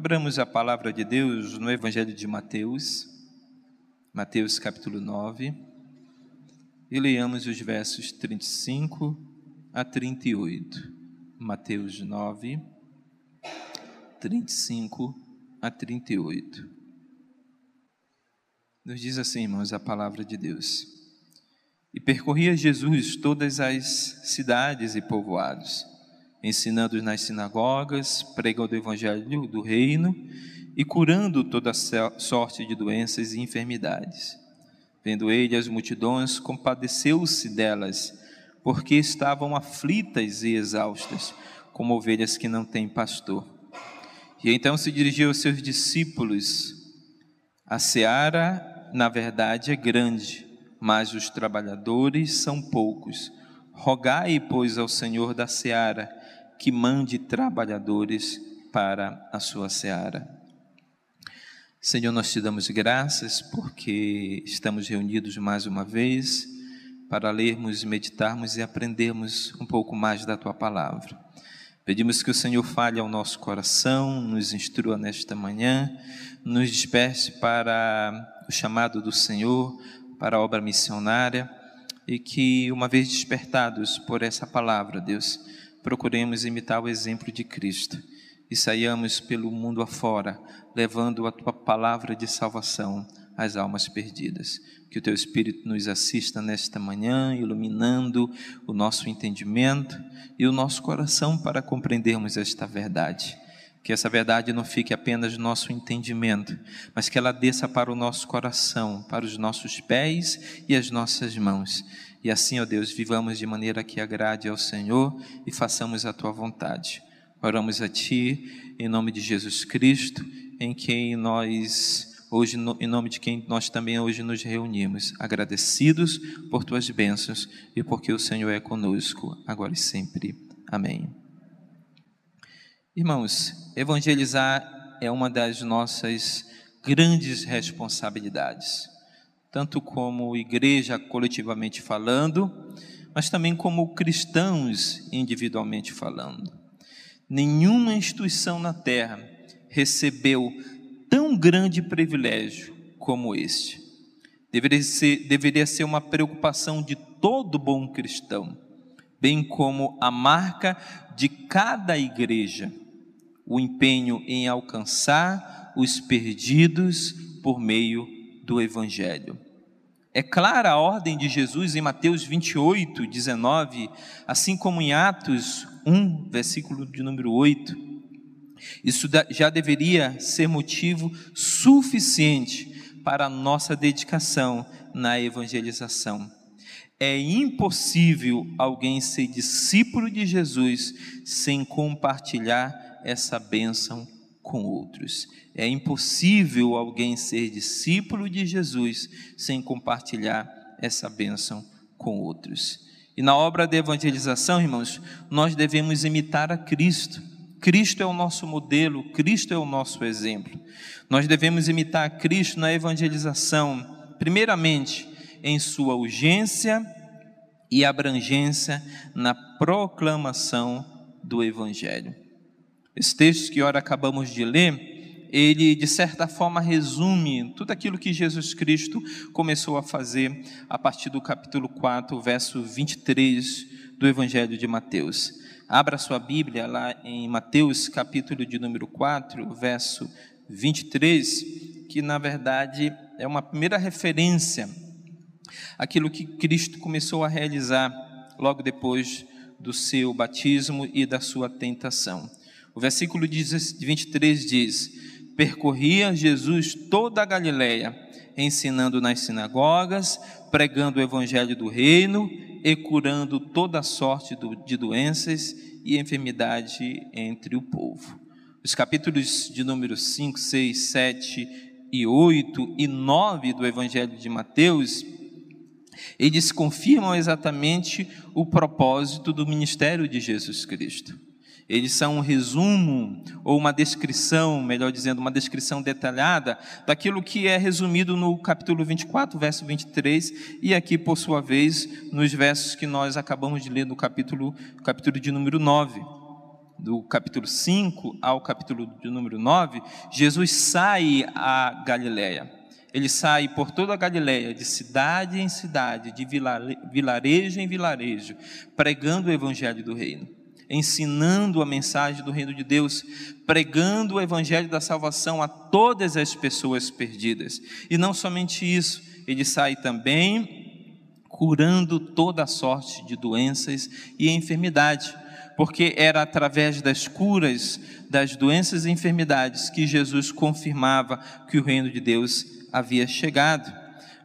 Abramos a palavra de Deus no Evangelho de Mateus, Mateus capítulo 9, e leiamos os versos 35 a 38. Mateus 9, 35 a 38. Nos diz assim, irmãos, a palavra de Deus. E percorria Jesus todas as cidades e povoados ensinando nas sinagogas, pregando o evangelho do reino e curando toda sorte de doenças e enfermidades. Vendo ele as multidões, compadeceu-se delas, porque estavam aflitas e exaustas, como ovelhas que não têm pastor. E então se dirigiu aos seus discípulos: A seara, na verdade, é grande, mas os trabalhadores são poucos. Rogai, pois, ao Senhor da seara que mande trabalhadores para a sua seara. Senhor, nós te damos graças porque estamos reunidos mais uma vez para lermos, meditarmos e aprendermos um pouco mais da tua palavra. Pedimos que o Senhor fale ao nosso coração, nos instrua nesta manhã, nos desperte para o chamado do Senhor, para a obra missionária e que, uma vez despertados por essa palavra, Deus, procuremos imitar o exemplo de Cristo e saiamos pelo mundo afora, levando a tua palavra de salvação às almas perdidas. Que o teu Espírito nos assista nesta manhã, iluminando o nosso entendimento e o nosso coração para compreendermos esta verdade. Que essa verdade não fique apenas no nosso entendimento, mas que ela desça para o nosso coração, para os nossos pés e as nossas mãos e assim, ó Deus, vivamos de maneira que agrade ao Senhor e façamos a tua vontade. Oramos a ti em nome de Jesus Cristo, em quem nós hoje em nome de quem nós também hoje nos reunimos, agradecidos por tuas bênçãos e porque o Senhor é conosco, agora e sempre. Amém. Irmãos, evangelizar é uma das nossas grandes responsabilidades tanto como igreja coletivamente falando, mas também como cristãos individualmente falando. Nenhuma instituição na terra recebeu tão grande privilégio como este. Deveria ser, deveria ser uma preocupação de todo bom cristão, bem como a marca de cada igreja, o empenho em alcançar os perdidos por meio do Evangelho. É clara a ordem de Jesus em Mateus 28, 19, assim como em Atos 1, versículo de número 8. Isso já deveria ser motivo suficiente para a nossa dedicação na evangelização. É impossível alguém ser discípulo de Jesus sem compartilhar essa bênção com outros. É impossível alguém ser discípulo de Jesus sem compartilhar essa bênção com outros. E na obra de evangelização, irmãos, nós devemos imitar a Cristo. Cristo é o nosso modelo, Cristo é o nosso exemplo. Nós devemos imitar a Cristo na evangelização, primeiramente em sua urgência e abrangência na proclamação do Evangelho. Esse texto que ora acabamos de ler, ele de certa forma resume tudo aquilo que Jesus Cristo começou a fazer a partir do capítulo 4, verso 23 do Evangelho de Mateus. Abra sua Bíblia lá em Mateus, capítulo de número 4, verso 23, que na verdade é uma primeira referência àquilo que Cristo começou a realizar logo depois do seu batismo e da sua tentação. O versículo 23 diz: Percorria Jesus toda a Galiléia, ensinando nas sinagogas, pregando o evangelho do reino e curando toda sorte de doenças e enfermidade entre o povo. Os capítulos de número 5, 6, 7 e 8 e 9 do evangelho de Mateus, eles confirmam exatamente o propósito do ministério de Jesus Cristo. Eles são um resumo ou uma descrição, melhor dizendo, uma descrição detalhada daquilo que é resumido no capítulo 24, verso 23, e aqui, por sua vez, nos versos que nós acabamos de ler no capítulo, capítulo de número 9. do capítulo 5 ao capítulo de número 9, Jesus sai a Galiléia. Ele sai por toda a Galiléia, de cidade em cidade, de vilarejo em vilarejo, pregando o evangelho do reino, ensinando a mensagem do reino de Deus, pregando o evangelho da salvação a todas as pessoas perdidas. E não somente isso, ele sai também curando toda sorte de doenças e enfermidade porque era através das curas das doenças e enfermidades que Jesus confirmava que o reino de Deus havia chegado.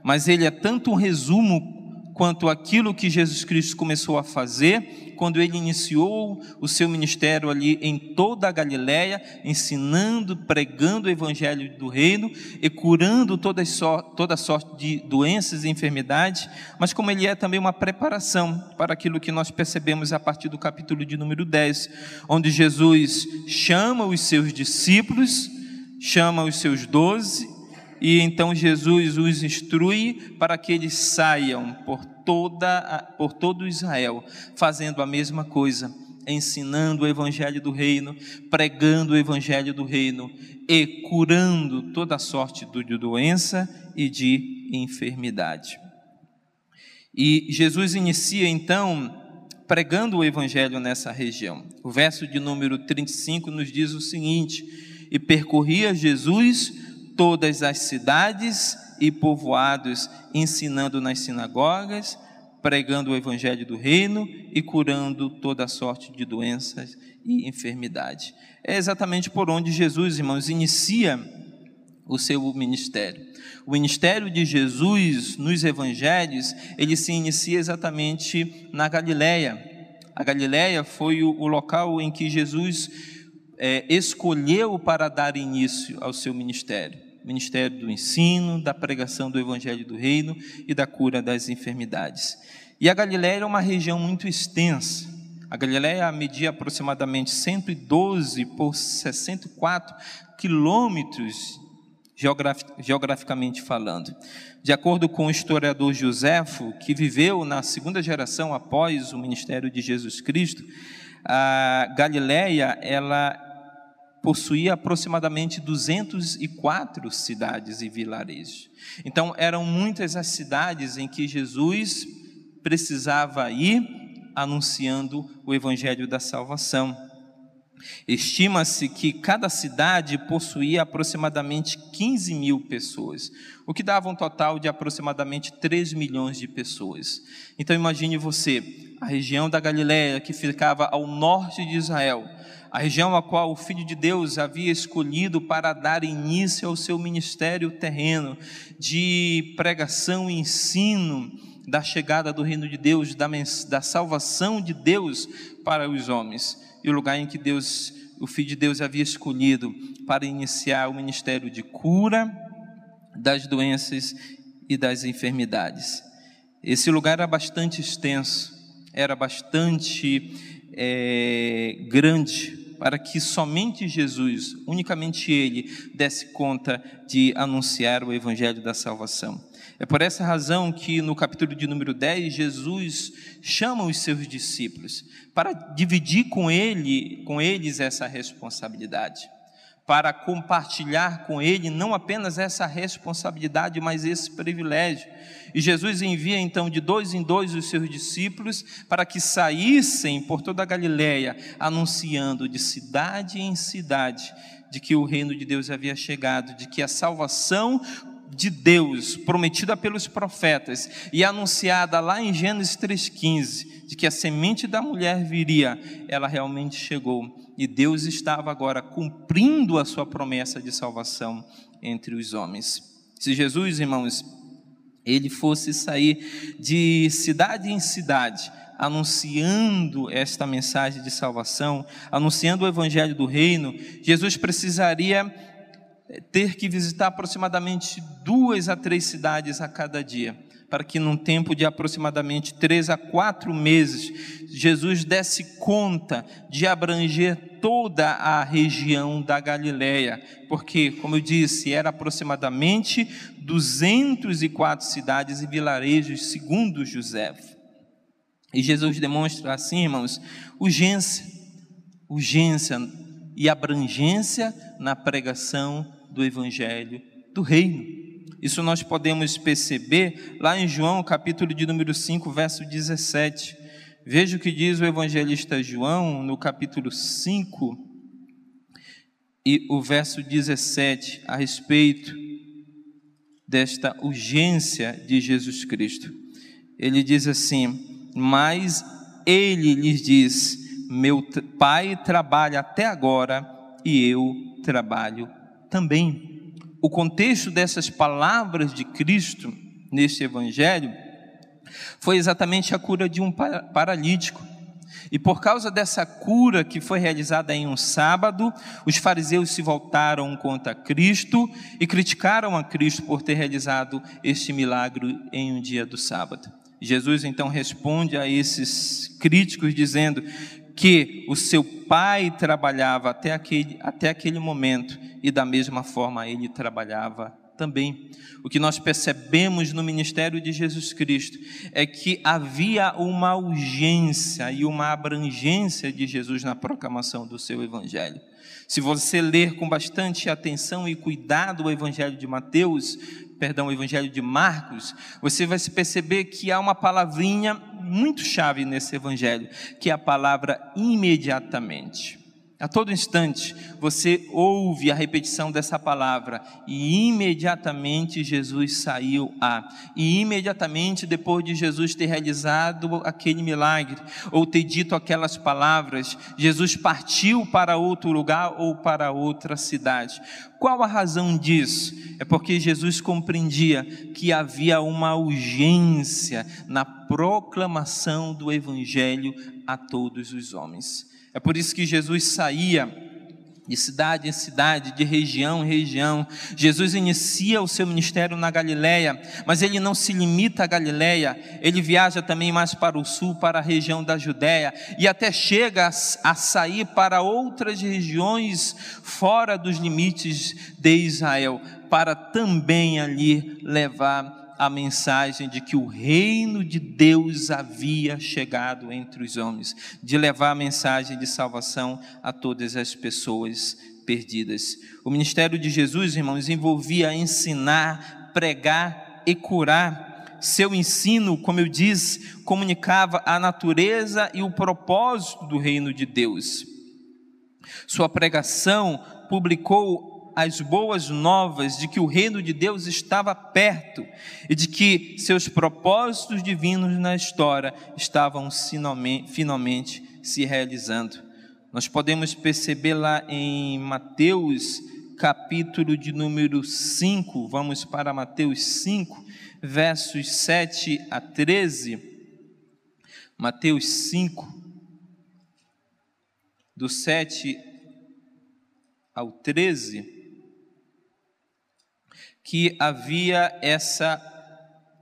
Mas ele é tanto um resumo quanto aquilo que Jesus Cristo começou a fazer quando ele iniciou o seu ministério ali em toda a Galiléia, ensinando, pregando o evangelho do reino e curando toda, toda sorte de doenças e enfermidades, mas como ele é também uma preparação para aquilo que nós percebemos a partir do capítulo de número 10, onde Jesus chama os seus discípulos, chama os seus doze, e então Jesus os instrui para que eles saiam. Por toda por todo Israel, fazendo a mesma coisa, ensinando o evangelho do reino, pregando o evangelho do reino e curando toda sorte de doença e de enfermidade. E Jesus inicia então pregando o evangelho nessa região. O verso de número 35 nos diz o seguinte: E percorria Jesus todas as cidades e povoados, ensinando nas sinagogas, pregando o evangelho do reino e curando toda sorte de doenças e enfermidade. É exatamente por onde Jesus, irmãos, inicia o seu ministério. O ministério de Jesus nos evangelhos, ele se inicia exatamente na Galileia. A Galileia foi o, local em que Jesus é, escolheu para dar início ao seu ministério ministério do ensino, da pregação do evangelho do reino e da cura das enfermidades. E a Galiléia é uma região muito extensa. A Galiléia media aproximadamente 112 por 64 quilômetros geograficamente falando. De acordo com o historiador Joséfo, que viveu na segunda geração após o ministério de Jesus Cristo, a Galiléia ela possuía aproximadamente 204 cidades e vilarejos. Então, eram muitas as cidades em que Jesus precisava ir anunciando o evangelho da salvação. Estima-se que cada cidade possuía aproximadamente 15 mil pessoas, o que dava um total de aproximadamente 3 milhões de pessoas. Então imagine você, a região da Galiléia que ficava ao norte de Israel, a região a qual o Filho de Deus havia escolhido para dar início ao seu ministério terreno de pregação e ensino da chegada do reino de Deus, da, da salvação de Deus para os homens, e o lugar em que Deus, o Filho de Deus havia escolhido para iniciar o ministério de cura das doenças e das enfermidades. Esse lugar era bastante extenso, era bastante é, grande, para que somente Jesus, unicamente Ele, desse conta de anunciar o Evangelho da salvação. É por essa razão que no capítulo de número 10, Jesus chama os seus discípulos para dividir com ele, com eles essa responsabilidade para compartilhar com ele não apenas essa responsabilidade, mas esse privilégio. E Jesus envia então de dois em dois os seus discípulos para que saíssem por toda a Galiléia, anunciando de cidade em cidade de que o reino de Deus havia chegado, de que a salvação de Deus, prometida pelos profetas e anunciada lá em Gênesis 3,15, de que a semente da mulher viria, ela realmente chegou e Deus estava agora cumprindo a sua promessa de salvação entre os homens. Se Jesus, irmãos, ele fosse sair de cidade em cidade, anunciando esta mensagem de salvação, anunciando o evangelho do reino, Jesus precisaria ter que visitar aproximadamente duas a três cidades a cada dia para que num tempo de aproximadamente três a quatro meses, Jesus desse conta de abranger toda a região da Galileia, porque, como eu disse, era aproximadamente 204 cidades e vilarejos, segundo José. E Jesus demonstra assim, irmãos, urgência, urgência e abrangência na pregação do evangelho do reino. Isso nós podemos perceber lá em João, capítulo de número 5, verso 17. Veja o que diz o evangelista João no capítulo 5 e o verso 17 a respeito desta urgência de Jesus Cristo. Ele diz assim: Mas ele lhes diz: Meu pai trabalha até agora e eu trabalho também. O contexto dessas palavras de Cristo neste evangelho foi exatamente a cura de um paralítico. E por causa dessa cura que foi realizada em um sábado, os fariseus se voltaram contra Cristo e criticaram a Cristo por ter realizado este milagre em um dia do sábado. Jesus então responde a esses críticos dizendo que o seu pai trabalhava até aquele, até aquele momento e da mesma forma ele trabalhava também. O que nós percebemos no ministério de Jesus Cristo é que havia uma urgência e uma abrangência de Jesus na proclamação do seu evangelho. Se você ler com bastante atenção e cuidado o evangelho de Mateus, perdão, o evangelho de Marcos, você vai se perceber que há uma palavrinha muito chave nesse evangelho, que é a palavra imediatamente. A todo instante você ouve a repetição dessa palavra e imediatamente Jesus saiu a. E imediatamente depois de Jesus ter realizado aquele milagre ou ter dito aquelas palavras, Jesus partiu para outro lugar ou para outra cidade. Qual a razão disso? É porque Jesus compreendia que havia uma urgência na proclamação do evangelho a todos os homens. É por isso que Jesus saía de cidade em cidade, de região em região. Jesus inicia o seu ministério na Galiléia, mas ele não se limita à Galiléia, ele viaja também mais para o sul, para a região da Judéia, e até chega a sair para outras regiões fora dos limites de Israel, para também ali levar a mensagem de que o reino de Deus havia chegado entre os homens, de levar a mensagem de salvação a todas as pessoas perdidas. O ministério de Jesus, irmãos, envolvia ensinar, pregar e curar. Seu ensino, como eu disse, comunicava a natureza e o propósito do reino de Deus. Sua pregação publicou as boas novas de que o reino de Deus estava perto e de que seus propósitos divinos na história estavam finalmente se realizando. Nós podemos perceber lá em Mateus, capítulo de número 5, vamos para Mateus 5, versos 7 a 13. Mateus 5, do 7 ao 13 que havia essa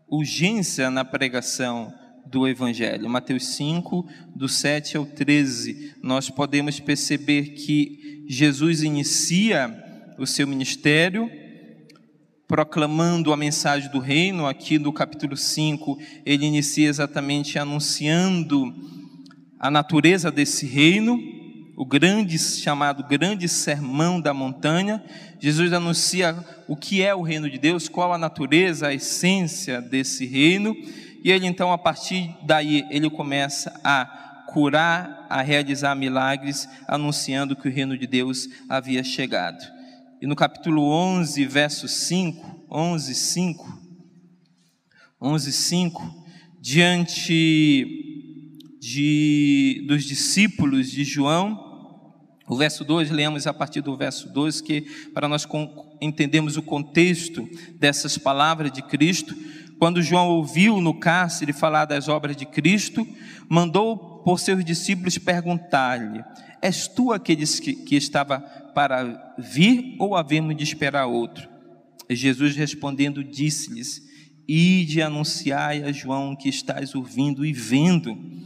urgência na pregação do Evangelho. Mateus 5, do 7 ao 13, nós podemos perceber que Jesus inicia o seu ministério proclamando a mensagem do reino. Aqui no capítulo 5, ele inicia exatamente anunciando a natureza desse reino o grande chamado grande sermão da montanha. Jesus anuncia o que é o reino de Deus, qual a natureza, a essência desse reino, e ele então a partir daí ele começa a curar, a realizar milagres, anunciando que o reino de Deus havia chegado. E no capítulo 11, verso 5, 11, 5, 11, 5, diante de, dos discípulos de João. O verso 2, lemos a partir do verso 2, que para nós entendermos o contexto dessas palavras de Cristo, quando João ouviu no cárcere falar das obras de Cristo, mandou por seus discípulos perguntar-lhe: És tu aqueles que, que estava para vir ou havemos de esperar outro? E Jesus respondendo disse-lhes: Ide anunciai a João que estás ouvindo e vendo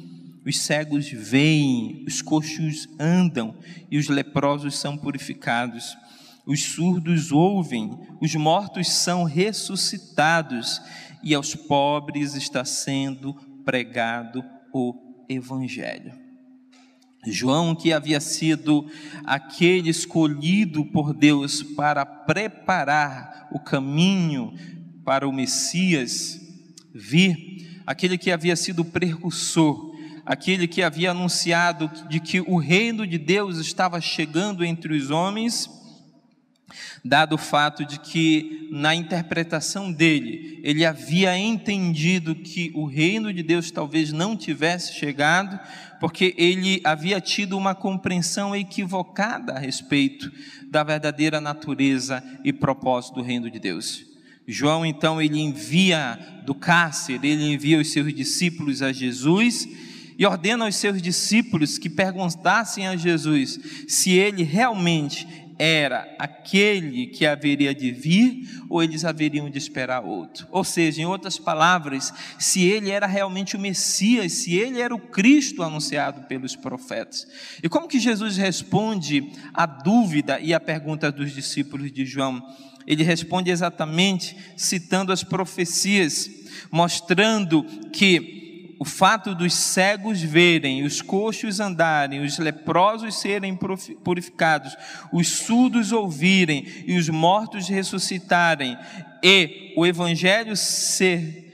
os cegos veem, os coxos andam e os leprosos são purificados. Os surdos ouvem, os mortos são ressuscitados e aos pobres está sendo pregado o evangelho. João, que havia sido aquele escolhido por Deus para preparar o caminho para o Messias vir, aquele que havia sido precursor, aquele que havia anunciado de que o reino de Deus estava chegando entre os homens, dado o fato de que, na interpretação dele, ele havia entendido que o reino de Deus talvez não tivesse chegado, porque ele havia tido uma compreensão equivocada a respeito da verdadeira natureza e propósito do reino de Deus. João, então, ele envia do cárcere, ele envia os seus discípulos a Jesus e ordena aos seus discípulos que perguntassem a Jesus se ele realmente era aquele que haveria de vir ou eles haveriam de esperar outro. Ou seja, em outras palavras, se ele era realmente o Messias, se ele era o Cristo anunciado pelos profetas. E como que Jesus responde à dúvida e à pergunta dos discípulos de João? Ele responde exatamente citando as profecias, mostrando que o fato dos cegos verem, os coxos andarem, os leprosos serem purificados, os surdos ouvirem e os mortos ressuscitarem, e o evangelho ser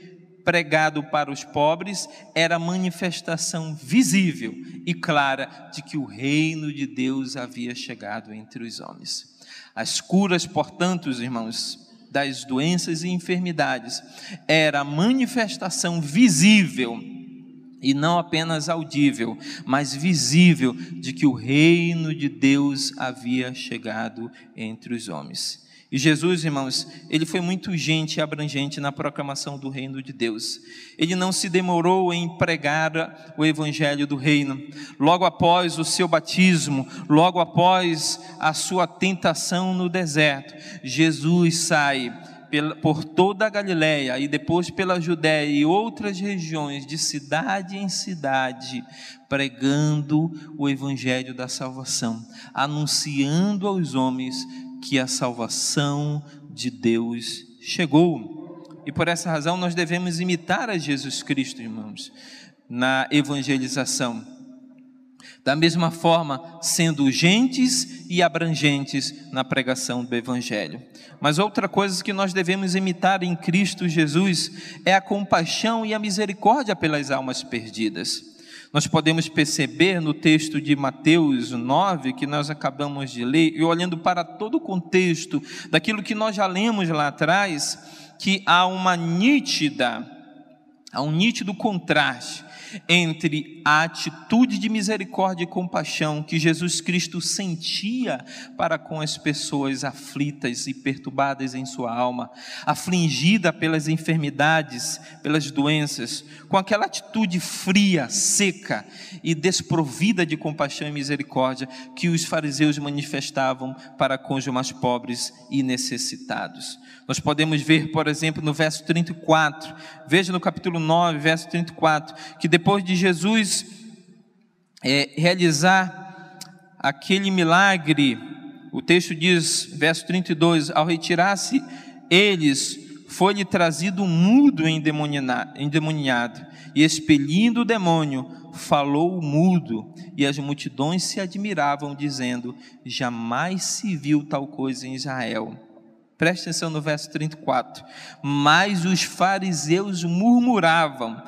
pregado para os pobres, era manifestação visível e clara de que o reino de Deus havia chegado entre os homens. As curas, portanto, irmãos, das doenças e enfermidades era a manifestação visível e não apenas audível, mas visível de que o reino de Deus havia chegado entre os homens. E Jesus, irmãos, ele foi muito gente e abrangente na proclamação do reino de Deus. Ele não se demorou em pregar o evangelho do reino. Logo após o seu batismo, logo após a sua tentação no deserto, Jesus sai por toda a Galiléia e depois pela Judéia e outras regiões, de cidade em cidade, pregando o evangelho da salvação, anunciando aos homens que a salvação de Deus chegou. E por essa razão nós devemos imitar a Jesus Cristo, irmãos, na evangelização da mesma forma, sendo urgentes e abrangentes na pregação do Evangelho. Mas outra coisa que nós devemos imitar em Cristo Jesus é a compaixão e a misericórdia pelas almas perdidas. Nós podemos perceber no texto de Mateus 9, que nós acabamos de ler, e olhando para todo o contexto daquilo que nós já lemos lá atrás, que há uma nítida, há um nítido contraste entre a atitude de misericórdia e compaixão que Jesus Cristo sentia para com as pessoas aflitas e perturbadas em sua alma, afligida pelas enfermidades, pelas doenças, com aquela atitude fria, seca e desprovida de compaixão e misericórdia que os fariseus manifestavam para com os mais pobres e necessitados. Nós podemos ver, por exemplo, no verso 34, veja no capítulo 9, verso 34, que depois de Jesus é, realizar aquele milagre, o texto diz, verso 32, ao retirar-se eles, foi-lhe trazido um mudo endemoniado, e expelindo o demônio, falou o mudo, e as multidões se admiravam, dizendo: Jamais se viu tal coisa em Israel. Preste atenção no verso 34. Mas os fariseus murmuravam,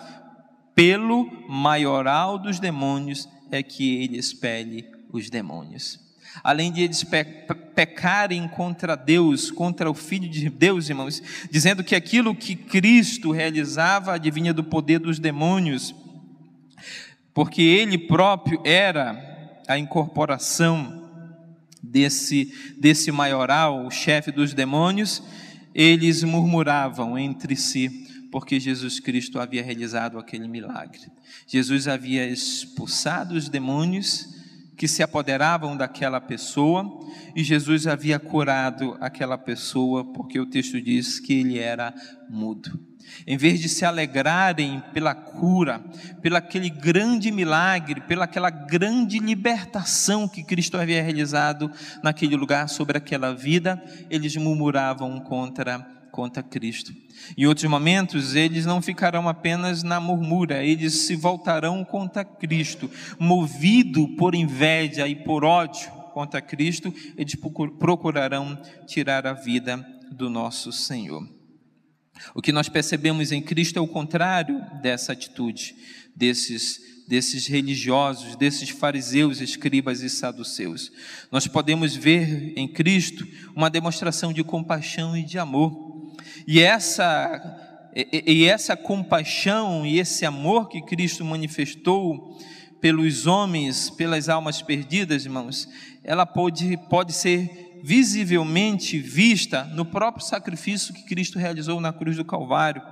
pelo maioral dos demônios é que ele expele os demônios. Além de eles pe pecarem contra Deus, contra o Filho de Deus, irmãos, dizendo que aquilo que Cristo realizava adivinha do poder dos demônios, porque ele próprio era a incorporação desse, desse maioral, o chefe dos demônios, eles murmuravam entre si, porque Jesus Cristo havia realizado aquele milagre. Jesus havia expulsado os demônios que se apoderavam daquela pessoa, e Jesus havia curado aquela pessoa, porque o texto diz que ele era mudo. Em vez de se alegrarem pela cura, pelo aquele grande milagre, pela aquela grande libertação que Cristo havia realizado naquele lugar sobre aquela vida, eles murmuravam contra contra Cristo. Em outros momentos, eles não ficarão apenas na murmura, eles se voltarão contra Cristo, movido por inveja e por ódio contra Cristo, eles procurarão tirar a vida do nosso Senhor. O que nós percebemos em Cristo é o contrário dessa atitude, desses, desses religiosos, desses fariseus, escribas e saduceus. Nós podemos ver em Cristo uma demonstração de compaixão e de amor. E essa e, e essa compaixão e esse amor que Cristo manifestou pelos homens, pelas almas perdidas, irmãos, ela pode, pode ser visivelmente vista no próprio sacrifício que Cristo realizou na cruz do Calvário.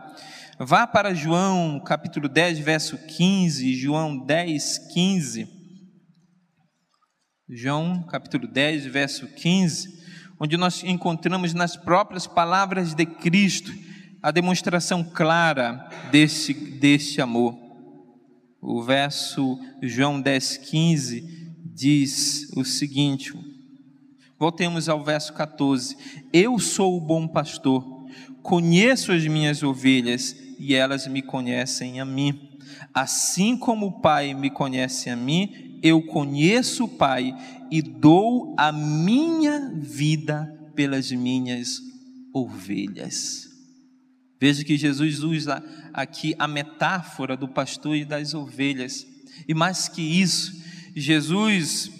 Vá para João capítulo 10, verso 15, João 10, 15. João capítulo 10, verso 15, onde nós encontramos nas próprias palavras de Cristo a demonstração clara desse, desse amor. O verso João 10, 15 diz o seguinte: Voltemos ao verso 14. Eu sou o bom pastor, conheço as minhas ovelhas e elas me conhecem a mim. Assim como o Pai me conhece a mim, eu conheço o Pai e dou a minha vida pelas minhas ovelhas. Veja que Jesus usa aqui a metáfora do pastor e das ovelhas. E mais que isso, Jesus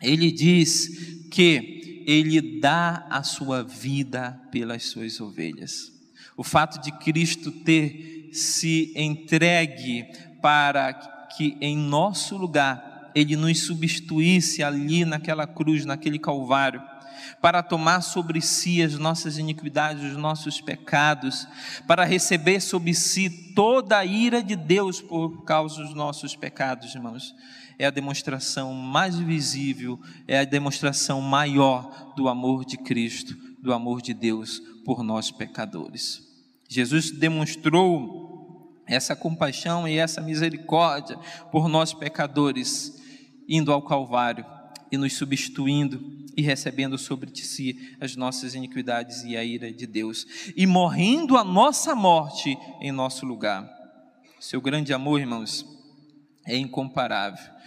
ele diz que ele dá a sua vida pelas suas ovelhas. O fato de Cristo ter se entregue para que em nosso lugar ele nos substituísse ali naquela cruz, naquele calvário, para tomar sobre si as nossas iniquidades, os nossos pecados, para receber sobre si toda a ira de Deus por causa dos nossos pecados, irmãos é a demonstração mais visível, é a demonstração maior do amor de Cristo, do amor de Deus por nós pecadores. Jesus demonstrou essa compaixão e essa misericórdia por nós pecadores, indo ao Calvário e nos substituindo e recebendo sobre si as nossas iniquidades e a ira de Deus, e morrendo a nossa morte em nosso lugar. Seu grande amor, irmãos, é incomparável.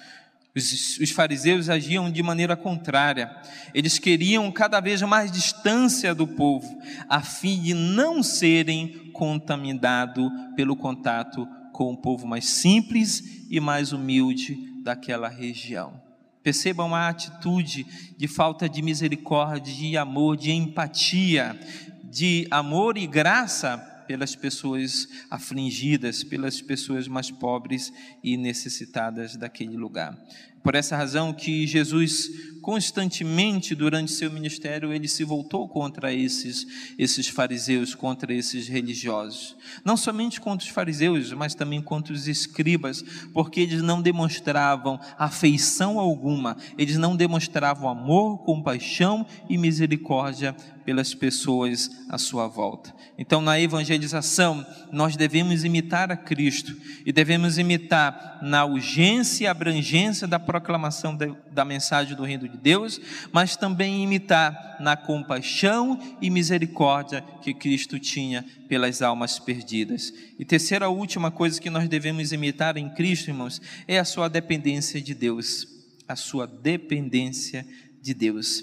Os, os, fariseus agiam de maneira contrária. Eles queriam cada vez mais distância do povo, a fim de não serem contaminados pelo contato com o povo mais simples e mais humilde daquela região. Percebam a atitude de falta de misericórdia, de amor, de empatia, de amor e graça pelas pessoas afligidas, pelas pessoas mais pobres e necessitadas daquele lugar. Por essa razão que Jesus constantemente durante seu ministério ele se voltou contra esses esses fariseus, contra esses religiosos. Não somente contra os fariseus, mas também contra os escribas, porque eles não demonstravam afeição alguma, eles não demonstravam amor, compaixão e misericórdia pelas pessoas à sua volta. Então, na evangelização, nós devemos imitar a Cristo e devemos imitar na urgência e abrangência da proclamação da mensagem do reino de Deus, mas também imitar na compaixão e misericórdia que Cristo tinha pelas almas perdidas. E terceira última coisa que nós devemos imitar em Cristo, irmãos, é a sua dependência de Deus, a sua dependência de Deus.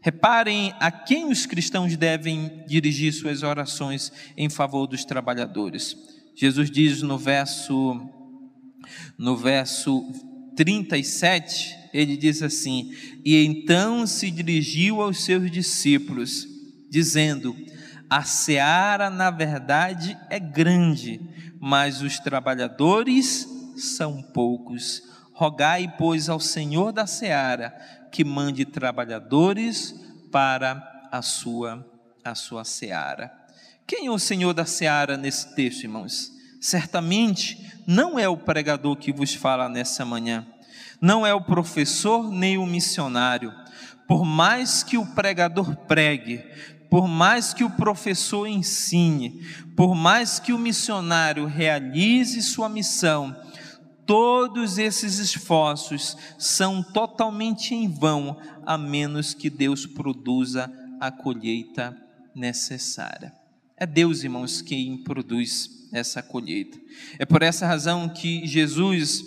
Reparem a quem os cristãos devem dirigir suas orações em favor dos trabalhadores. Jesus diz no verso no verso 37, ele diz assim: E então se dirigiu aos seus discípulos, dizendo: A seara, na verdade, é grande, mas os trabalhadores são poucos. Rogai, pois, ao Senhor da seara que mande trabalhadores para a sua a sua seara. Quem é o Senhor da seara nesse texto, irmãos? Certamente não é o pregador que vos fala nessa manhã não é o professor nem o missionário. Por mais que o pregador pregue, por mais que o professor ensine, por mais que o missionário realize sua missão, todos esses esforços são totalmente em vão, a menos que Deus produza a colheita necessária. É Deus, irmãos, quem produz essa colheita. É por essa razão que Jesus,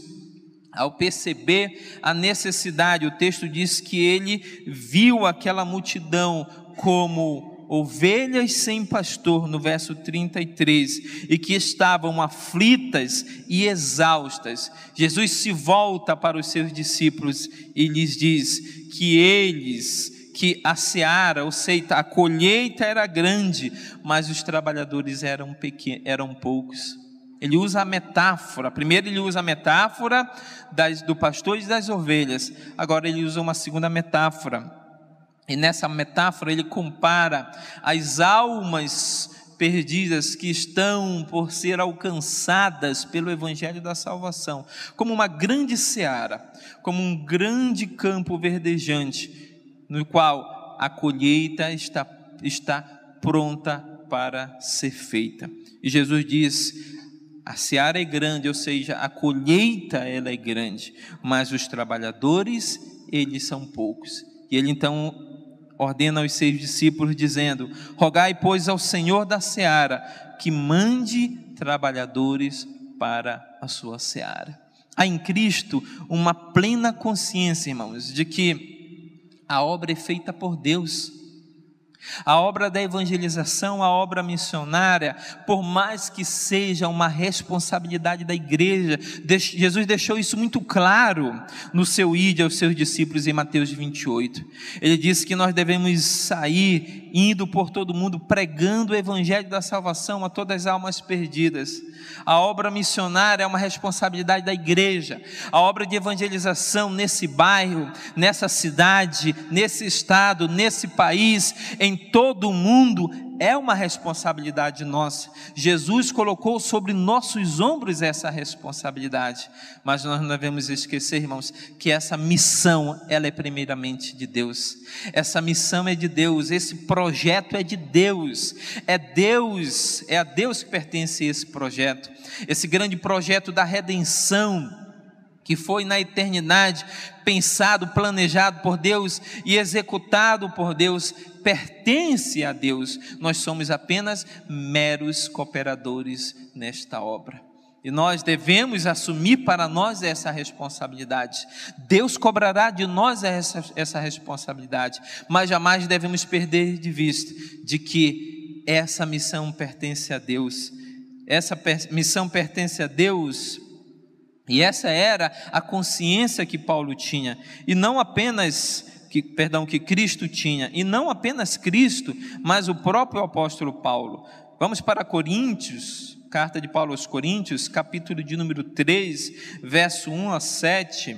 ao perceber a necessidade, o texto diz que ele viu aquela multidão como ovelhas sem pastor, no verso 33, e que estavam aflitas e exaustas. Jesus se volta para os seus discípulos e lhes diz que eles que a seara, ou seja, a colheita era grande, mas os trabalhadores eram pequenos, eram poucos. Ele usa a metáfora. Primeiro ele usa a metáfora das, do pastor e das ovelhas. Agora ele usa uma segunda metáfora. E nessa metáfora ele compara as almas perdidas que estão por ser alcançadas pelo evangelho da salvação, como uma grande seara, como um grande campo verdejante no qual a colheita está, está pronta para ser feita. E Jesus diz: a seara é grande, ou seja, a colheita ela é grande, mas os trabalhadores eles são poucos. E ele então ordena aos seus discípulos dizendo: Rogai pois ao Senhor da seara que mande trabalhadores para a sua seara. Há em Cristo uma plena consciência, irmãos, de que a obra é feita por Deus. A obra da evangelização, a obra missionária, por mais que seja uma responsabilidade da igreja, Jesus deixou isso muito claro no seu ide aos seus discípulos em Mateus 28. Ele disse que nós devemos sair indo por todo mundo pregando o evangelho da salvação a todas as almas perdidas. A obra missionária é uma responsabilidade da igreja. A obra de evangelização nesse bairro, nessa cidade, nesse estado, nesse país, em todo o mundo, é uma responsabilidade nossa. Jesus colocou sobre nossos ombros essa responsabilidade. Mas nós não devemos esquecer, irmãos, que essa missão, ela é primeiramente de Deus. Essa missão é de Deus, esse projeto é de Deus. É Deus, é a Deus que pertence esse projeto. Esse grande projeto da redenção que foi na eternidade pensado, planejado por Deus e executado por Deus, pertence a Deus. Nós somos apenas meros cooperadores nesta obra. E nós devemos assumir para nós essa responsabilidade. Deus cobrará de nós essa, essa responsabilidade, mas jamais devemos perder de vista de que essa missão pertence a Deus. Essa missão pertence a Deus e essa era a consciência que Paulo tinha, e não apenas que, perdão, que Cristo tinha, e não apenas Cristo, mas o próprio apóstolo Paulo. Vamos para Coríntios, carta de Paulo aos Coríntios, capítulo de número 3, verso 1 a 7.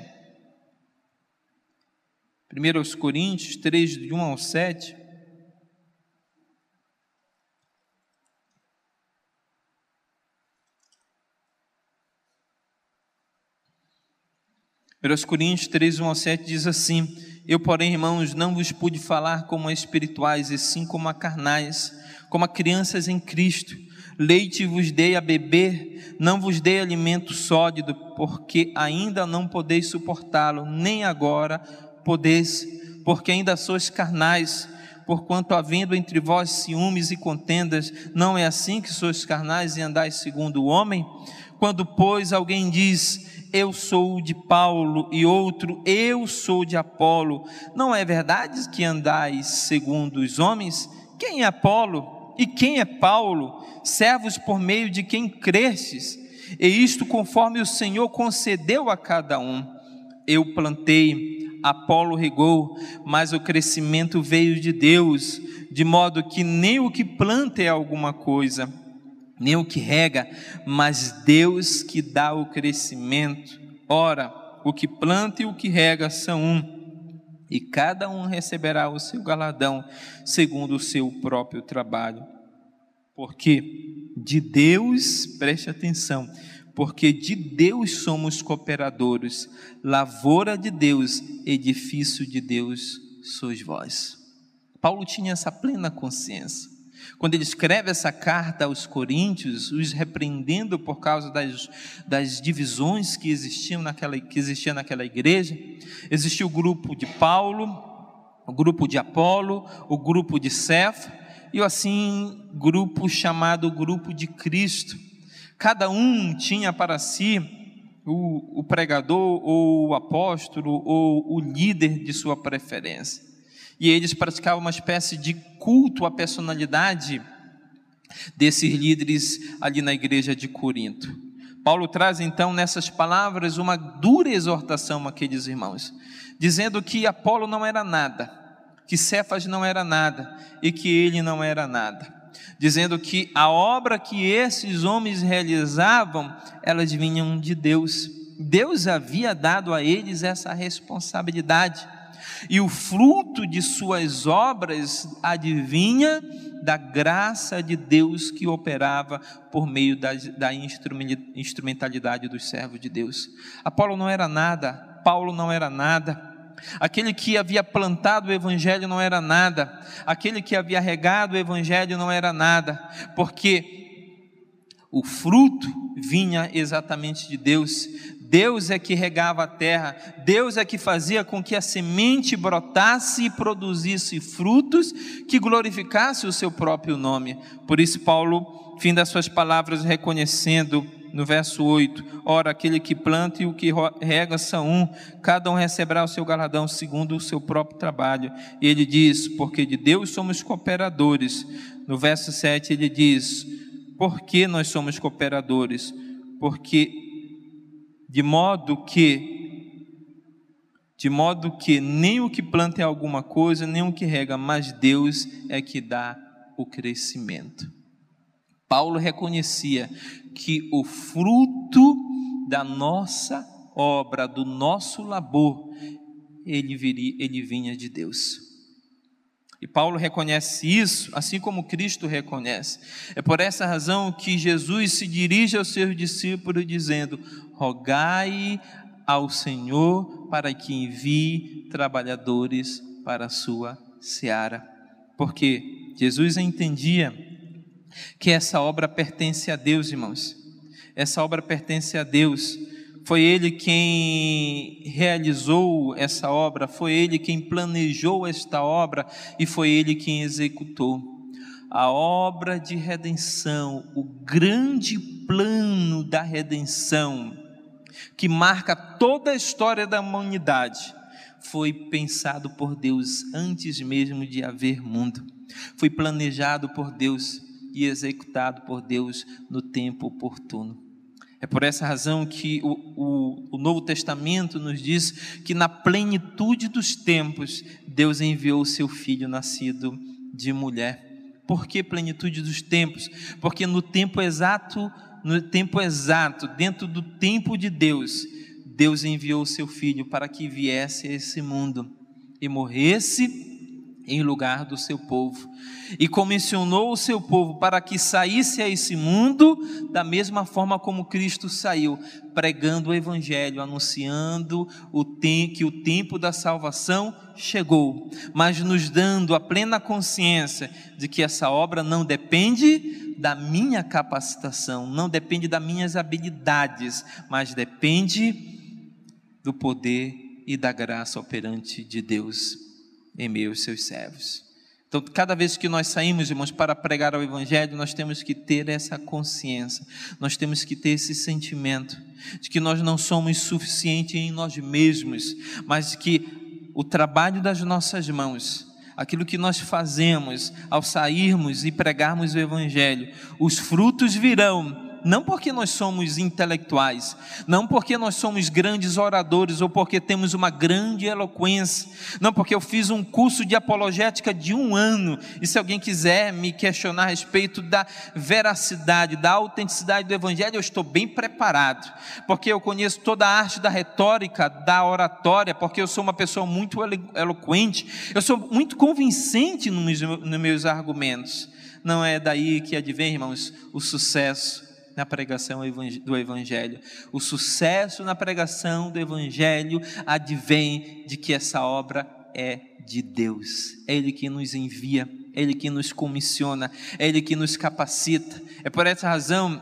Primeiro aos Coríntios 3, de 1 ao 7. 1 Coríntios 3, 1 ao 7 diz assim: Eu, porém, irmãos, não vos pude falar como a espirituais, e sim como a carnais, como a crianças em Cristo. Leite vos dei a beber, não vos dei alimento sólido, porque ainda não podeis suportá-lo, nem agora podeis, porque ainda sois carnais. Porquanto havendo entre vós ciúmes e contendas, não é assim que sois carnais e andais segundo o homem? Quando, pois, alguém diz, eu sou de Paulo, e outro, eu sou de Apolo. Não é verdade que andais segundo os homens? Quem é Apolo e quem é Paulo? Servos por meio de quem crestes, e isto conforme o Senhor concedeu a cada um. Eu plantei, Apolo regou, mas o crescimento veio de Deus, de modo que nem o que planta é alguma coisa nem o que rega, mas Deus que dá o crescimento. Ora, o que planta e o que rega são um, e cada um receberá o seu galadão segundo o seu próprio trabalho. Porque de Deus, preste atenção, porque de Deus somos cooperadores, lavoura de Deus, edifício de Deus sois vós. Paulo tinha essa plena consciência. Quando ele escreve essa carta aos Coríntios, os repreendendo por causa das, das divisões que existiam naquela, que existia naquela igreja, existia o grupo de Paulo, o grupo de Apolo, o grupo de Cefo, e assim grupo chamado Grupo de Cristo. Cada um tinha para si o, o pregador ou o apóstolo ou o líder de sua preferência. E eles praticavam uma espécie de culto à personalidade desses líderes ali na igreja de Corinto. Paulo traz então nessas palavras uma dura exortação àqueles irmãos, dizendo que Apolo não era nada, que Cefas não era nada e que ele não era nada, dizendo que a obra que esses homens realizavam, elas vinham de Deus. Deus havia dado a eles essa responsabilidade. E o fruto de suas obras adivinha da graça de Deus que operava por meio da, da instrumentalidade dos servos de Deus. Apolo não era nada, Paulo não era nada, aquele que havia plantado o Evangelho não era nada, aquele que havia regado o Evangelho não era nada, porque o fruto vinha exatamente de Deus. Deus é que regava a terra, Deus é que fazia com que a semente brotasse e produzisse frutos que glorificasse o seu próprio nome. Por isso, Paulo, fim das suas palavras, reconhecendo no verso 8: Ora, aquele que planta e o que rega são um, cada um receberá o seu galardão segundo o seu próprio trabalho. E ele diz: Porque de Deus somos cooperadores. No verso 7 ele diz: Por que nós somos cooperadores? Porque de modo que de modo que nem o que planta é alguma coisa, nem o que rega, mas Deus é que dá o crescimento. Paulo reconhecia que o fruto da nossa obra, do nosso labor, ele, viria, ele vinha de Deus. E Paulo reconhece isso, assim como Cristo reconhece. É por essa razão que Jesus se dirige aos seus discípulos dizendo: Rogai ao Senhor para que envie trabalhadores para a sua seara. Porque Jesus entendia que essa obra pertence a Deus, irmãos. Essa obra pertence a Deus. Foi Ele quem realizou essa obra, foi Ele quem planejou esta obra e foi Ele quem executou. A obra de redenção, o grande plano da redenção, que marca toda a história da humanidade, foi pensado por Deus antes mesmo de haver mundo, foi planejado por Deus e executado por Deus no tempo oportuno. É por essa razão que o, o, o, Novo Testamento nos diz que na plenitude dos tempos, Deus enviou o seu filho nascido de mulher. Por que plenitude dos tempos? Porque no tempo exato, no tempo exato, dentro do tempo de Deus, Deus enviou o seu filho para que viesse a esse mundo e morresse em lugar do seu povo. E comissionou o seu povo para que saísse a esse mundo da mesma forma como Cristo saiu, pregando o Evangelho, anunciando o que o tempo da salvação chegou, mas nos dando a plena consciência de que essa obra não depende da minha capacitação, não depende das minhas habilidades, mas depende do poder e da graça operante de Deus em meio aos seus servos. Então, cada vez que nós saímos, irmãos, para pregar o Evangelho, nós temos que ter essa consciência, nós temos que ter esse sentimento de que nós não somos suficientes em nós mesmos, mas que o trabalho das nossas mãos, aquilo que nós fazemos ao sairmos e pregarmos o Evangelho, os frutos virão não porque nós somos intelectuais, não porque nós somos grandes oradores ou porque temos uma grande eloquência, não porque eu fiz um curso de apologética de um ano, e se alguém quiser me questionar a respeito da veracidade, da autenticidade do Evangelho, eu estou bem preparado, porque eu conheço toda a arte da retórica, da oratória, porque eu sou uma pessoa muito eloquente, eu sou muito convincente nos meus argumentos. Não é daí que advém, irmãos, o sucesso na pregação do Evangelho. O sucesso na pregação do Evangelho advém de que essa obra é de Deus. É Ele que nos envia, é Ele que nos comissiona, é Ele que nos capacita. É por essa razão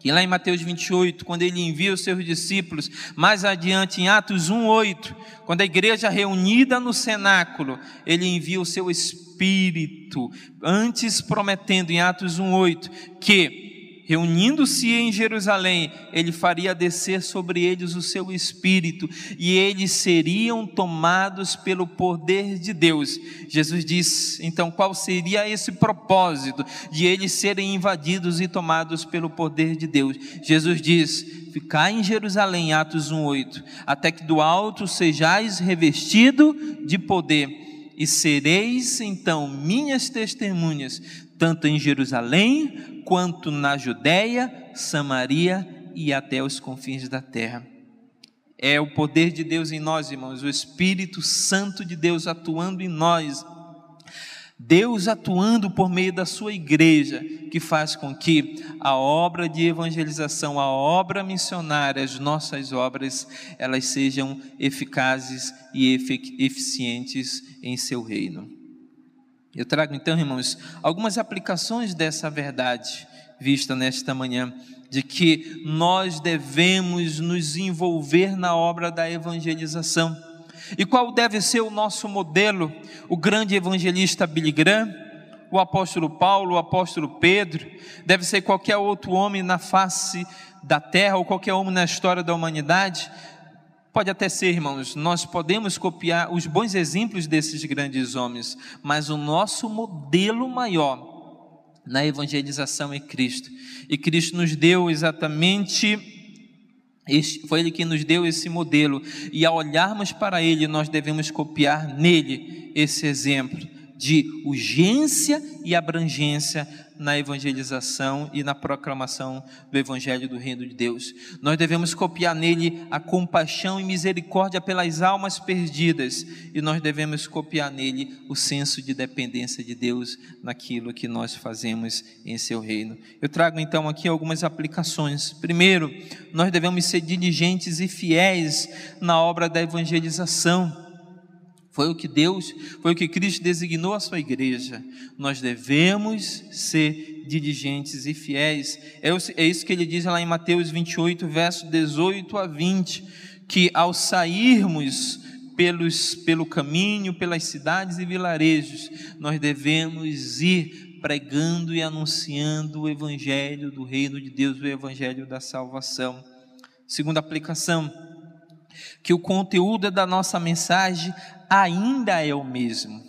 que lá em Mateus 28, quando ele envia os seus discípulos, mais adiante em Atos 1:8, quando a igreja reunida no cenáculo, ele envia o seu espírito, antes prometendo em Atos 1:8 que reunindo-se em Jerusalém, ele faria descer sobre eles o seu espírito e eles seriam tomados pelo poder de Deus. Jesus diz, então, qual seria esse propósito de eles serem invadidos e tomados pelo poder de Deus? Jesus diz: Ficar em Jerusalém, Atos 1:8, até que do alto sejais revestido de poder e sereis então minhas testemunhas, tanto em Jerusalém quanto na Judéia, Samaria e até os confins da terra. É o poder de Deus em nós, irmãos, o Espírito Santo de Deus atuando em nós. Deus atuando por meio da sua igreja, que faz com que a obra de evangelização, a obra missionária, as nossas obras, elas sejam eficazes e eficientes em seu reino. Eu trago então, irmãos, algumas aplicações dessa verdade vista nesta manhã, de que nós devemos nos envolver na obra da evangelização. E qual deve ser o nosso modelo? O grande evangelista Billy Graham, o apóstolo Paulo, o apóstolo Pedro, deve ser qualquer outro homem na face da terra ou qualquer homem na história da humanidade. Pode até ser, irmãos, nós podemos copiar os bons exemplos desses grandes homens, mas o nosso modelo maior na evangelização é Cristo. E Cristo nos deu exatamente foi Ele que nos deu esse modelo, e ao olharmos para Ele, nós devemos copiar nele esse exemplo de urgência e abrangência na evangelização e na proclamação do Evangelho do Reino de Deus. Nós devemos copiar nele a compaixão e misericórdia pelas almas perdidas, e nós devemos copiar nele o senso de dependência de Deus naquilo que nós fazemos em seu reino. Eu trago então aqui algumas aplicações. Primeiro, nós devemos ser diligentes e fiéis na obra da evangelização. Foi o que Deus, foi o que Cristo designou a sua igreja. Nós devemos ser diligentes e fiéis. É, é isso que ele diz lá em Mateus 28, verso 18 a 20, que ao sairmos pelos, pelo caminho, pelas cidades e vilarejos, nós devemos ir pregando e anunciando o evangelho do reino de Deus, o evangelho da salvação. Segunda aplicação, que o conteúdo da nossa mensagem ainda é o mesmo.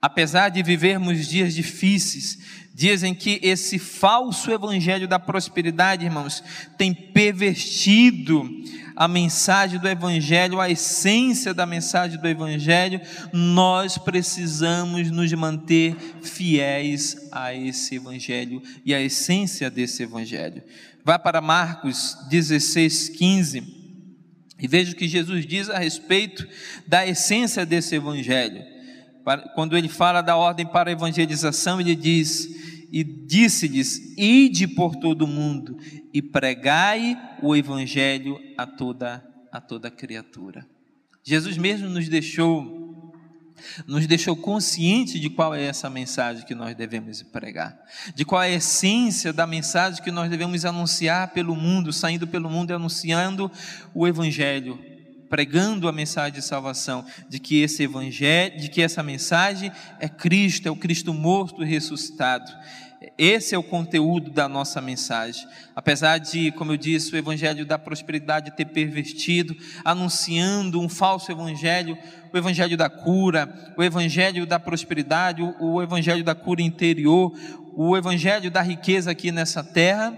Apesar de vivermos dias difíceis, dias em que esse falso evangelho da prosperidade, irmãos, tem pervertido a mensagem do evangelho, a essência da mensagem do evangelho, nós precisamos nos manter fiéis a esse evangelho e a essência desse evangelho. Vá para Marcos 16, 15. E veja o que Jesus diz a respeito da essência desse evangelho. Quando ele fala da ordem para a evangelização, ele diz: E disse-lhes: Ide por todo o mundo e pregai o evangelho a toda a toda criatura. Jesus mesmo nos deixou nos deixou consciente de qual é essa mensagem que nós devemos pregar, de qual é a essência da mensagem que nós devemos anunciar pelo mundo, saindo pelo mundo e anunciando o Evangelho, pregando a mensagem de salvação, de que esse Evangelho, de que essa mensagem é Cristo, é o Cristo morto e ressuscitado. Esse é o conteúdo da nossa mensagem. Apesar de, como eu disse, o evangelho da prosperidade ter pervertido, anunciando um falso evangelho, o evangelho da cura, o evangelho da prosperidade, o evangelho da cura interior, o evangelho da riqueza aqui nessa terra,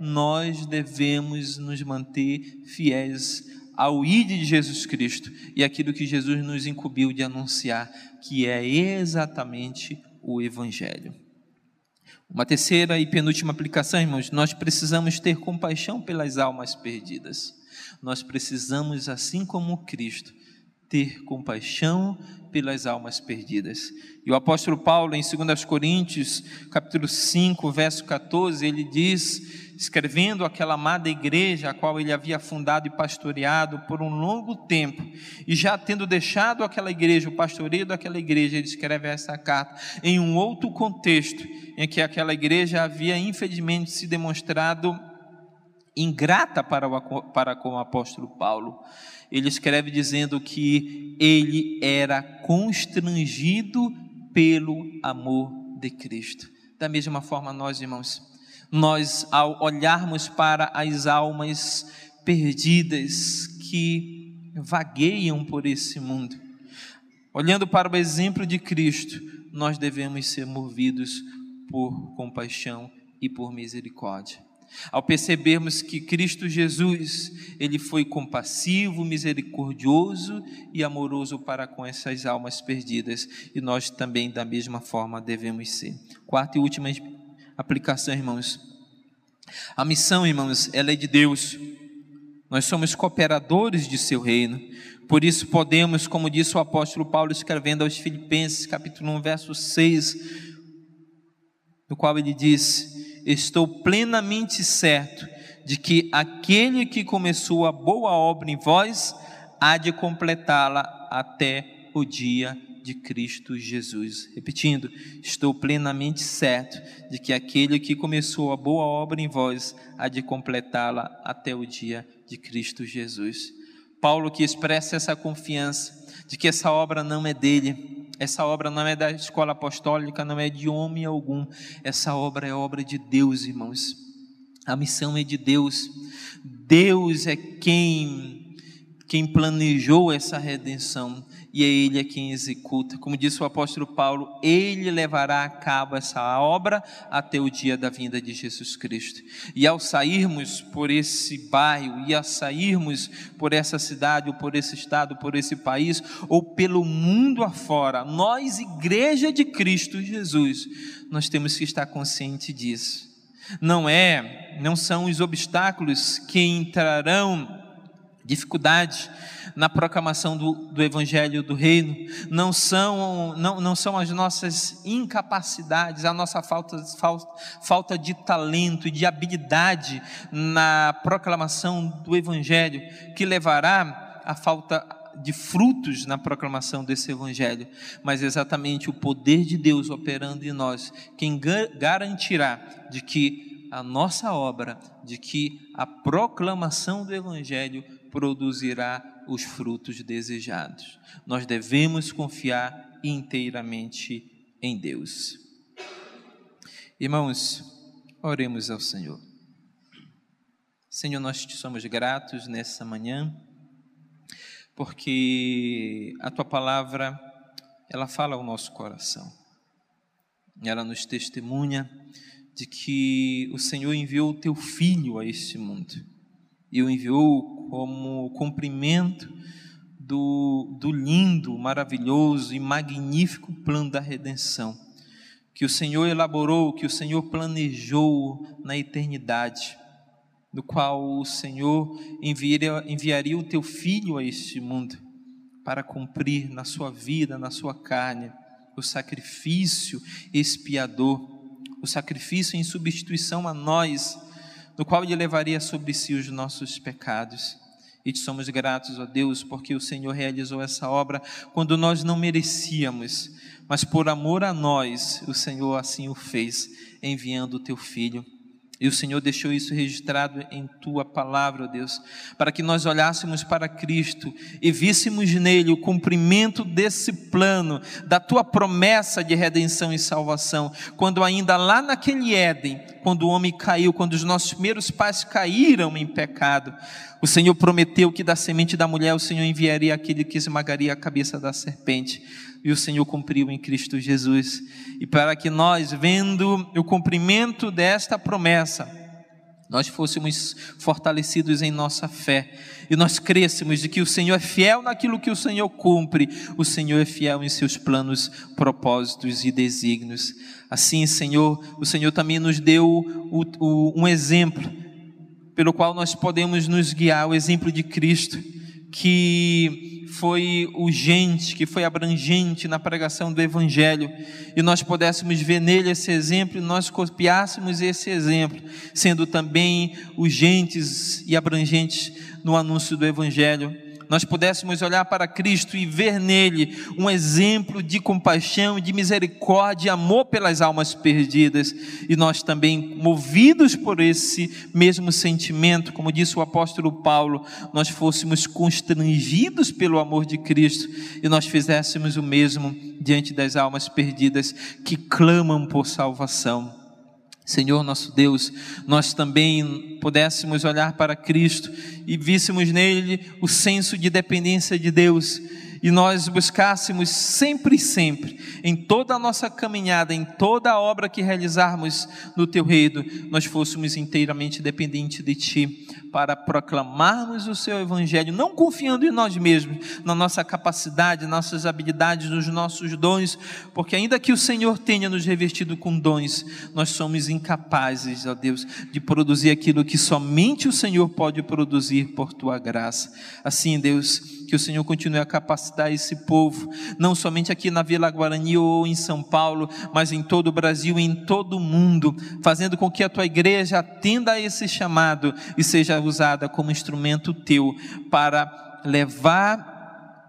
nós devemos nos manter fiéis ao ID de Jesus Cristo e aquilo que Jesus nos incumbiu de anunciar, que é exatamente o evangelho. Uma terceira e penúltima aplicação, irmãos, nós precisamos ter compaixão pelas almas perdidas. Nós precisamos, assim como Cristo, ter compaixão pelas almas perdidas. E o apóstolo Paulo, em 2 Coríntios, capítulo 5, verso 14, ele diz, escrevendo aquela amada igreja a qual ele havia fundado e pastoreado por um longo tempo, e já tendo deixado aquela igreja, o pastoreio daquela igreja, ele escreve essa carta em um outro contexto, em que aquela igreja havia infelizmente se demonstrado ingrata para, o, para com o apóstolo Paulo. Ele escreve dizendo que ele era constrangido pelo amor de Cristo. Da mesma forma, nós, irmãos, nós, ao olharmos para as almas perdidas que vagueiam por esse mundo, olhando para o exemplo de Cristo, nós devemos ser movidos por compaixão e por misericórdia. Ao percebermos que Cristo Jesus, ele foi compassivo, misericordioso e amoroso para com essas almas perdidas, e nós também da mesma forma devemos ser. Quarta e última aplicação, irmãos. A missão, irmãos, ela é de Deus. Nós somos cooperadores de seu reino. Por isso podemos, como disse o apóstolo Paulo escrevendo aos Filipenses, capítulo 1, verso 6, no qual ele diz: Estou plenamente certo de que aquele que começou a boa obra em vós há de completá-la até o dia de Cristo Jesus. Repetindo, estou plenamente certo de que aquele que começou a boa obra em vós há de completá-la até o dia de Cristo Jesus. Paulo que expressa essa confiança de que essa obra não é dele, essa obra não é da escola apostólica, não é de homem algum. Essa obra é obra de Deus, irmãos. A missão é de Deus. Deus é quem quem planejou essa redenção e Ele é quem executa. Como disse o apóstolo Paulo, Ele levará a cabo essa obra até o dia da vinda de Jesus Cristo. E ao sairmos por esse bairro, e ao sairmos por essa cidade, ou por esse estado, por esse país, ou pelo mundo afora, nós, Igreja de Cristo Jesus, nós temos que estar consciente disso. Não é, não são os obstáculos que entrarão dificuldade na proclamação do, do Evangelho do Reino, não são, não, não são as nossas incapacidades, a nossa falta, falta, falta de talento e de habilidade na proclamação do Evangelho que levará à falta de frutos na proclamação desse Evangelho, mas exatamente o poder de Deus operando em nós, quem garantirá de que a nossa obra, de que a proclamação do Evangelho produzirá os frutos desejados. Nós devemos confiar inteiramente em Deus. Irmãos, oremos ao Senhor. Senhor, nós te somos gratos nessa manhã, porque a tua palavra, ela fala ao nosso coração. Ela nos testemunha de que o Senhor enviou o teu filho a este mundo e o enviou como cumprimento do, do lindo, maravilhoso e magnífico plano da redenção, que o Senhor elaborou, que o Senhor planejou na eternidade, do qual o Senhor enviaria, enviaria o teu filho a este mundo para cumprir na sua vida, na sua carne, o sacrifício expiador, o sacrifício em substituição a nós no qual Ele levaria sobre si os nossos pecados. E te somos gratos, ó Deus, porque o Senhor realizou essa obra quando nós não merecíamos, mas por amor a nós, o Senhor assim o fez, enviando o teu Filho. E o Senhor deixou isso registrado em tua palavra, ó Deus, para que nós olhássemos para Cristo e víssemos nele o cumprimento desse plano, da tua promessa de redenção e salvação, quando ainda lá naquele Éden, quando o homem caiu, quando os nossos primeiros pais caíram em pecado, o Senhor prometeu que da semente da mulher o Senhor enviaria aquele que esmagaria a cabeça da serpente e o Senhor cumpriu em Cristo Jesus. E para que nós, vendo o cumprimento desta promessa, nós fôssemos fortalecidos em nossa fé e nós crêssemos de que o Senhor é fiel naquilo que o Senhor cumpre, o Senhor é fiel em seus planos, propósitos e desígnios. Assim, Senhor, o Senhor também nos deu um exemplo pelo qual nós podemos nos guiar, o exemplo de Cristo, que foi urgente, que foi abrangente na pregação do Evangelho, e nós pudéssemos ver nele esse exemplo e nós copiássemos esse exemplo, sendo também urgentes e abrangentes no anúncio do Evangelho, nós pudéssemos olhar para Cristo e ver nele um exemplo de compaixão, de misericórdia e amor pelas almas perdidas, e nós também, movidos por esse mesmo sentimento, como disse o apóstolo Paulo, nós fôssemos constrangidos pelo amor de Cristo e nós fizéssemos o mesmo diante das almas perdidas que clamam por salvação. Senhor nosso Deus, nós também pudéssemos olhar para Cristo e víssemos nele o senso de dependência de Deus e nós buscássemos sempre e sempre, em toda a nossa caminhada, em toda a obra que realizarmos no Teu reino, nós fôssemos inteiramente dependentes de Ti, para proclamarmos o Seu Evangelho, não confiando em nós mesmos, na nossa capacidade, nossas habilidades, nos nossos dons, porque ainda que o Senhor tenha nos revestido com dons, nós somos incapazes, ó Deus, de produzir aquilo que somente o Senhor pode produzir por Tua graça. Assim, Deus, que o Senhor continue a capacitar esse povo, não somente aqui na Vila Guarani ou em São Paulo, mas em todo o Brasil e em todo o mundo, fazendo com que a tua igreja atenda a esse chamado e seja usada como instrumento teu para levar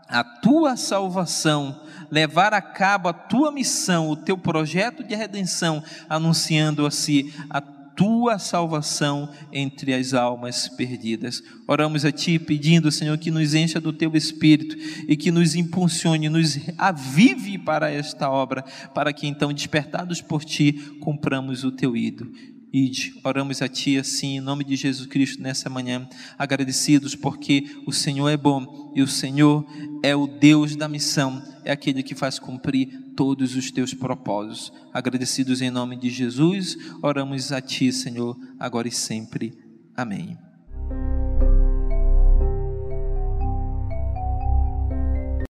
a tua salvação, levar a cabo a tua missão, o teu projeto de redenção, anunciando assim a tua salvação entre as almas perdidas. Oramos a Ti pedindo, Senhor, que nos encha do Teu Espírito e que nos impulsione, nos avive para esta obra, para que então, despertados por Ti, cumpramos o Teu ídolo. Ide, oramos a Ti assim, em nome de Jesus Cristo, nessa manhã, agradecidos porque o Senhor é bom e o Senhor é o Deus da missão, é aquele que faz cumprir todos os Teus propósitos. Agradecidos em nome de Jesus, oramos a Ti, Senhor, agora e sempre. Amém.